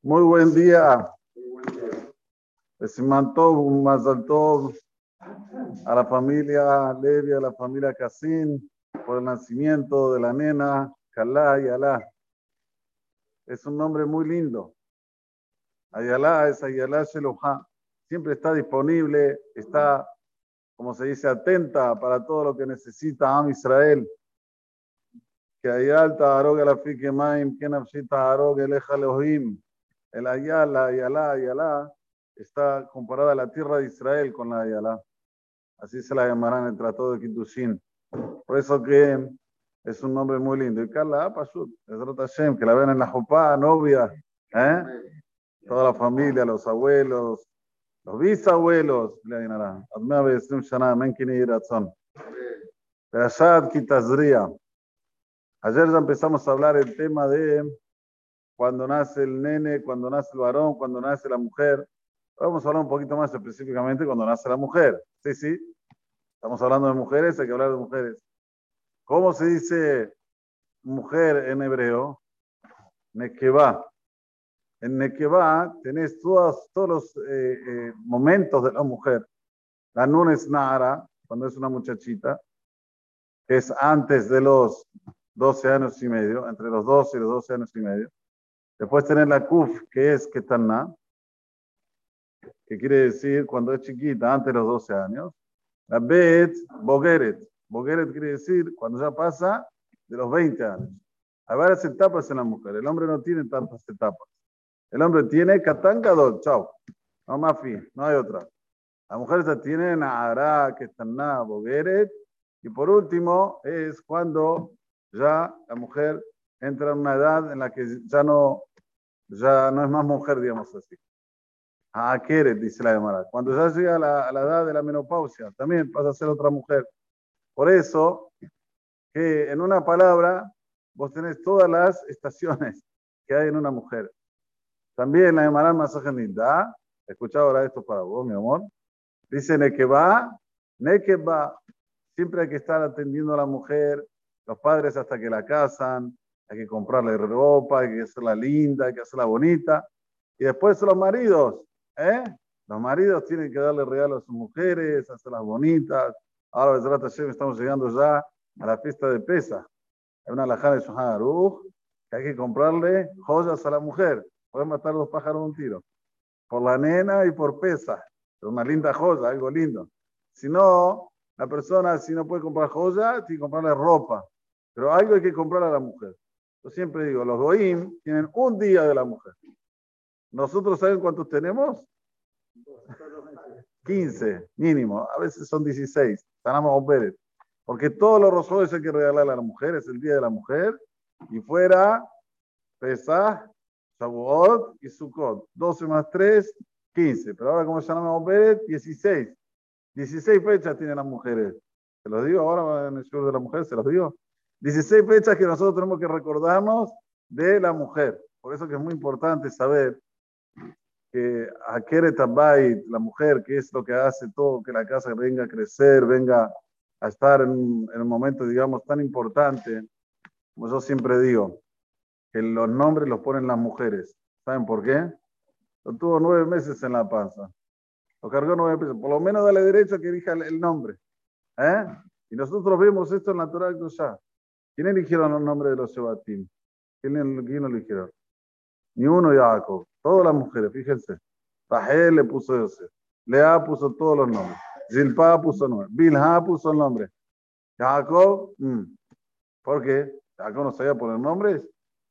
Muy buen día. Les mandó un Mazal Tov a la familia Levi, a la familia Casín, por el nacimiento de la nena Kalá y Alá. Es un nombre muy lindo. Ayalá es Ayalá Sheloha. Siempre está disponible, está, como se dice, atenta para todo lo que necesita Am Israel. Que Ayal Taharog la Fike Maim, que Nafshi Taharog Eleja Elohim. El Ayala, Ayalá, Ayalá está comparada a la tierra de Israel con la Ayalá. Así se la llamarán en el Tratado de Kitushin. Por eso que es un nombre muy lindo. Y Carla Pashut, Hashem, que la ven en la Jopá, novia, ¿eh? toda la familia, los abuelos, los bisabuelos, le llenarán. Admea Besim Shana, Menkini Iratzon. Perashat Kitazria. Ayer ya empezamos a hablar el tema de cuando nace el nene, cuando nace el varón, cuando nace la mujer. Vamos a hablar un poquito más específicamente cuando nace la mujer. Sí, sí. Estamos hablando de mujeres, hay que hablar de mujeres. ¿Cómo se dice mujer en hebreo? Nekeba. En Nekeba tenés todos, todos los eh, eh, momentos de la mujer. La nun es Nara, cuando es una muchachita, que es antes de los 12 años y medio, entre los 12 y los 12 años y medio. Después tener la kuf, que es ketanna, que quiere decir cuando es chiquita, antes de los 12 años. La bet, bogeret. Bogeret quiere decir cuando ya pasa de los 20 años. Hay varias etapas en la mujer. El hombre no tiene tantas etapas. El hombre tiene katanga chao. No más fin, no hay otra. Las mujeres ya tienen ara, ketanna, bogeret. Y por último es cuando ya la mujer entra en una edad en la que ya no, ya no es más mujer, digamos así. Ah, quiere, dice la Gemara. Cuando ya llega a la, la, edad de la menopausia, también pasa a ser otra mujer. Por eso, que en una palabra, vos tenés todas las estaciones que hay en una mujer. También la Gemara Masaje Linda, escucha ahora esto para vos, mi amor. Dice Nekeba, Nekeba. Siempre hay que estar atendiendo a la mujer, los padres hasta que la casan, hay que comprarle ropa, hay que hacerla linda, hay que hacerla bonita. Y después los maridos, ¿eh? Los maridos tienen que darle regalos a sus mujeres, hacerlas bonitas. Ahora, estamos llegando ya a la fiesta de Pesa. Hay una alajá de Shohan que hay que comprarle joyas a la mujer. Pueden matar dos pájaros de un tiro. Por la nena y por Pesa. Una linda joya, algo lindo. Si no, la persona, si no puede comprar joya, tiene que comprarle ropa. Pero algo hay que comprar a la mujer. Yo siempre digo, los Goim tienen un día de la mujer. ¿Nosotros saben cuántos tenemos? 15, mínimo. A veces son 16. Sanamos Pérez. Porque todos los rosores hay que regalarle a la mujer. Es el día de la mujer. Y fuera, Pesach, Shavuot y Sukkot. 12 más 3, 15. Pero ahora, como llamamos Pérez, 16. 16 fechas tienen las mujeres. Se los digo ahora en el show de la mujer, se los digo. 16 fechas que nosotros tenemos que recordarnos de la mujer. Por eso que es muy importante saber que Akeret Abayit, la mujer, que es lo que hace todo, que la casa venga a crecer, venga a estar en, en un momento, digamos, tan importante, como yo siempre digo, que los nombres los ponen las mujeres. ¿Saben por qué? Lo tuvo nueve meses en la panza. Lo cargó nueve meses. Por lo menos dale derecho a que elija el, nombre. ¿Eh? Y nosotros vemos esto en la Torah ya. ¿Quién eligieron los nombres de los Shebatim? ¿Quién, ¿Quién lo eligieron? Ni uno Jacob. Todas las mujeres, fíjense. Rahel le puso Yosef. Lea puso todos los nombres. Zilpa puso nombre. Bilha puso el nombre. Jacob, mmm. ¿por qué? ¿Jacob no sabía poner nombres?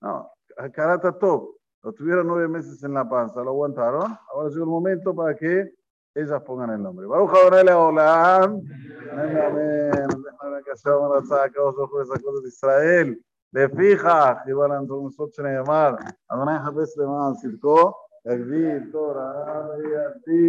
No, Karata Top. Lo tuvieron nueve meses en la panza, lo aguantaron. Ahora llegó el momento para que ellas pongan el nombre. Baruch Adonai Olam. Amén, amén. que hacemos las sacas, ojo esas cosas de Israel. Le fija, igual a nosotros en llamar. Adonai Jabez le manda circo. El Víctor, a ti.